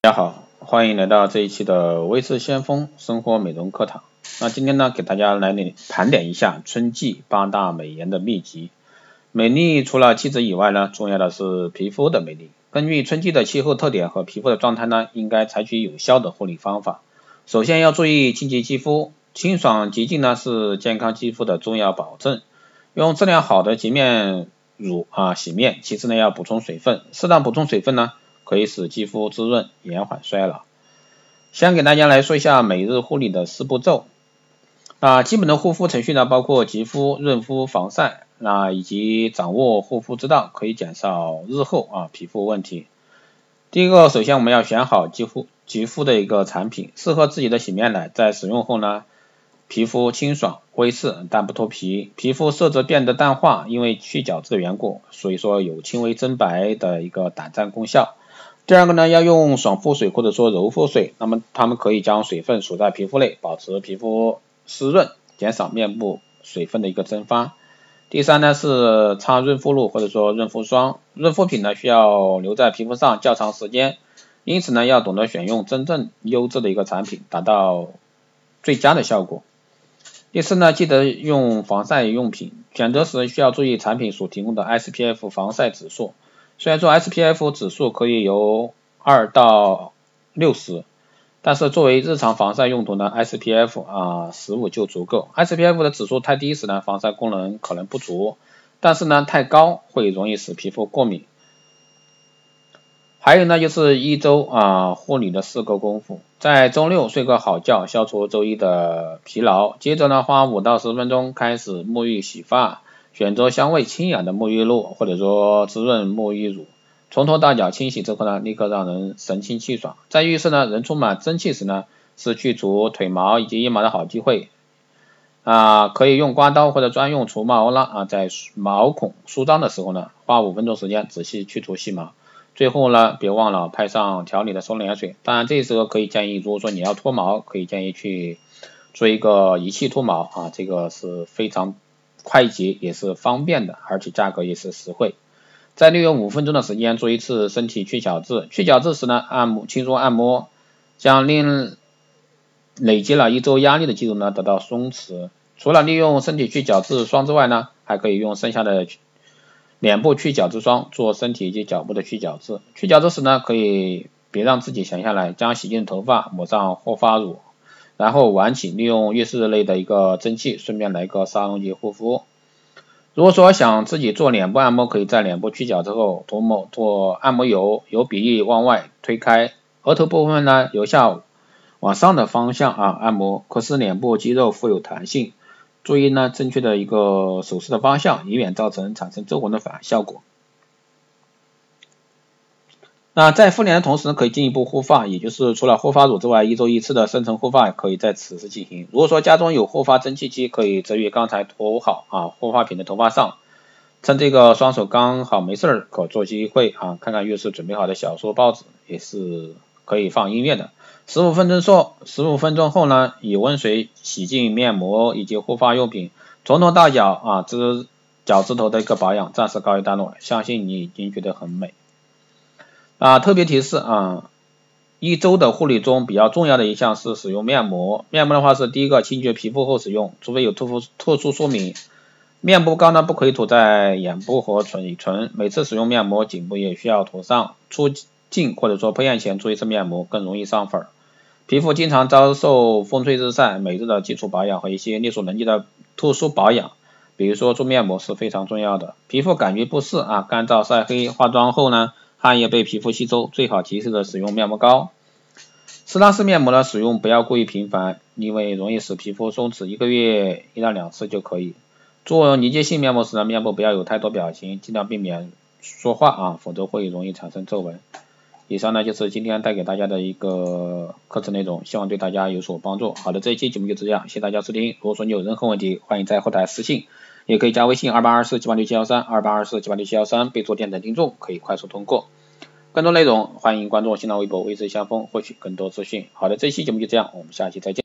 大家好，欢迎来到这一期的微视先锋生活美容课堂。那今天呢，给大家来盘点一下春季八大美颜的秘籍。美丽除了气质以外呢，重要的是皮肤的美丽。根据春季的气候特点和皮肤的状态呢，应该采取有效的护理方法。首先要注意清洁肌肤，清爽洁净呢是健康肌肤的重要保证。用质量好的洁面乳啊洗面。其次呢，要补充水分，适当补充水分呢。可以使肌肤滋润，延缓衰老。先给大家来说一下每日护理的四步骤。啊，基本的护肤程序呢，包括洁肤、润肤、防晒，那以及掌握护肤之道，可以减少日后啊皮肤问题。第一个，首先我们要选好肌肤肌肤的一个产品，适合自己的洗面奶，在使用后呢，皮肤清爽、微刺但不脱皮，皮肤色泽变得淡化，因为去角质的缘故，所以说有轻微增白的一个短暂功效。第二个呢，要用爽肤水或者说柔肤水，那么它们可以将水分锁在皮肤内，保持皮肤湿润，减少面部水分的一个蒸发。第三呢是擦润肤露或者说润肤霜，润肤品呢需要留在皮肤上较长时间，因此呢要懂得选用真正优质的一个产品，达到最佳的效果。第四呢，记得用防晒用品，选择时需要注意产品所提供的 SPF 防晒指数。虽然说 SPF 指数可以由二到六十，但是作为日常防晒用途呢，SPF 啊十五就足够。SPF 的指数太低时呢，防晒功能可能不足，但是呢太高会容易使皮肤过敏。还有呢就是一周啊护理的四个功夫，在周六睡个好觉，消除周一的疲劳，接着呢花五到十分钟开始沐浴洗发。选择香味清雅的沐浴露或者说滋润沐浴乳，从头到脚清洗之后呢，立刻让人神清气爽。在浴室呢，人充满蒸汽时呢，是去除腿毛以及腋毛的好机会啊，可以用刮刀或者专用除毛蜡啊，在毛孔舒张的时候呢，花五分钟时间仔细去除细毛。最后呢，别忘了拍上调理的收敛水。当然，这时候可以建议，如果说你要脱毛，可以建议去做一个仪器脱毛啊，这个是非常。快捷也是方便的，而且价格也是实惠。再利用五分钟的时间做一次身体去角质，去角质时呢，按摩轻松按摩，将令累积了一周压力的肌肉呢得到松弛。除了利用身体去角质霜之外呢，还可以用剩下的脸部去角质霜做身体及脚部的去角质。去角质时呢，可以别让自己闲下来，将洗净头发抹上护发乳。然后晚起，利用浴室内的一个蒸汽，顺便来一个沙龙级护肤。如果说想自己做脸部按摩，可以在脸部去角之后涂抹做按摩油，由鼻翼往外推开，额头部分呢由下往上的方向啊按摩，可使脸部肌肉富有弹性。注意呢正确的一个手势的方向，以免造成产生皱纹的反效果。那在复联的同时，可以进一步护发，也就是除了护发乳之外，一周一次的深层护发可以在此时进行。如果说家中有护发蒸汽机，可以置于刚才涂好啊护发品的头发上，趁这个双手刚好没事儿，可做机会啊看看浴室准备好的小说报纸，也是可以放音乐的。十五分钟后，十五分钟后呢，以温水洗净面膜以及护发用品，从头到脚啊这脚趾头的一个保养暂时告一段落，相信你已经觉得很美。啊，特别提示啊，一周的护理中比较重要的一项是使用面膜。面膜的话是第一个清洁皮肤后使用，除非有特殊特殊说明。面部膏呢不可以涂在眼部和嘴唇，每次使用面膜颈部也需要涂上。出镜或者说拍眼前做一次面膜更容易上粉。皮肤经常遭受风吹日晒，每日的基础保养和一些力所能及的特殊保养，比如说做面膜是非常重要的。皮肤感觉不适啊，干燥晒黑，化妆后呢？汗液被皮肤吸收，最好及时的使用面膜膏。适当式面膜的使用不要过于频繁，因为容易使皮肤松弛，一个月一到两次就可以。做凝结性面膜时呢，面部不要有太多表情，尽量避免说话啊，否则会容易产生皱纹。以上呢就是今天带给大家的一个课程内容，希望对大家有所帮助。好的，这一期节目就这样，谢谢大家收听。如果说你有任何问题，欢迎在后台私信。也可以加微信二八二四七八六七幺三二八二四七八六七幺三，备注电台听众，可以快速通过。更多内容，欢迎关注新浪微博微视先锋，获取更多资讯。好的，这期节目就这样，我们下期再见。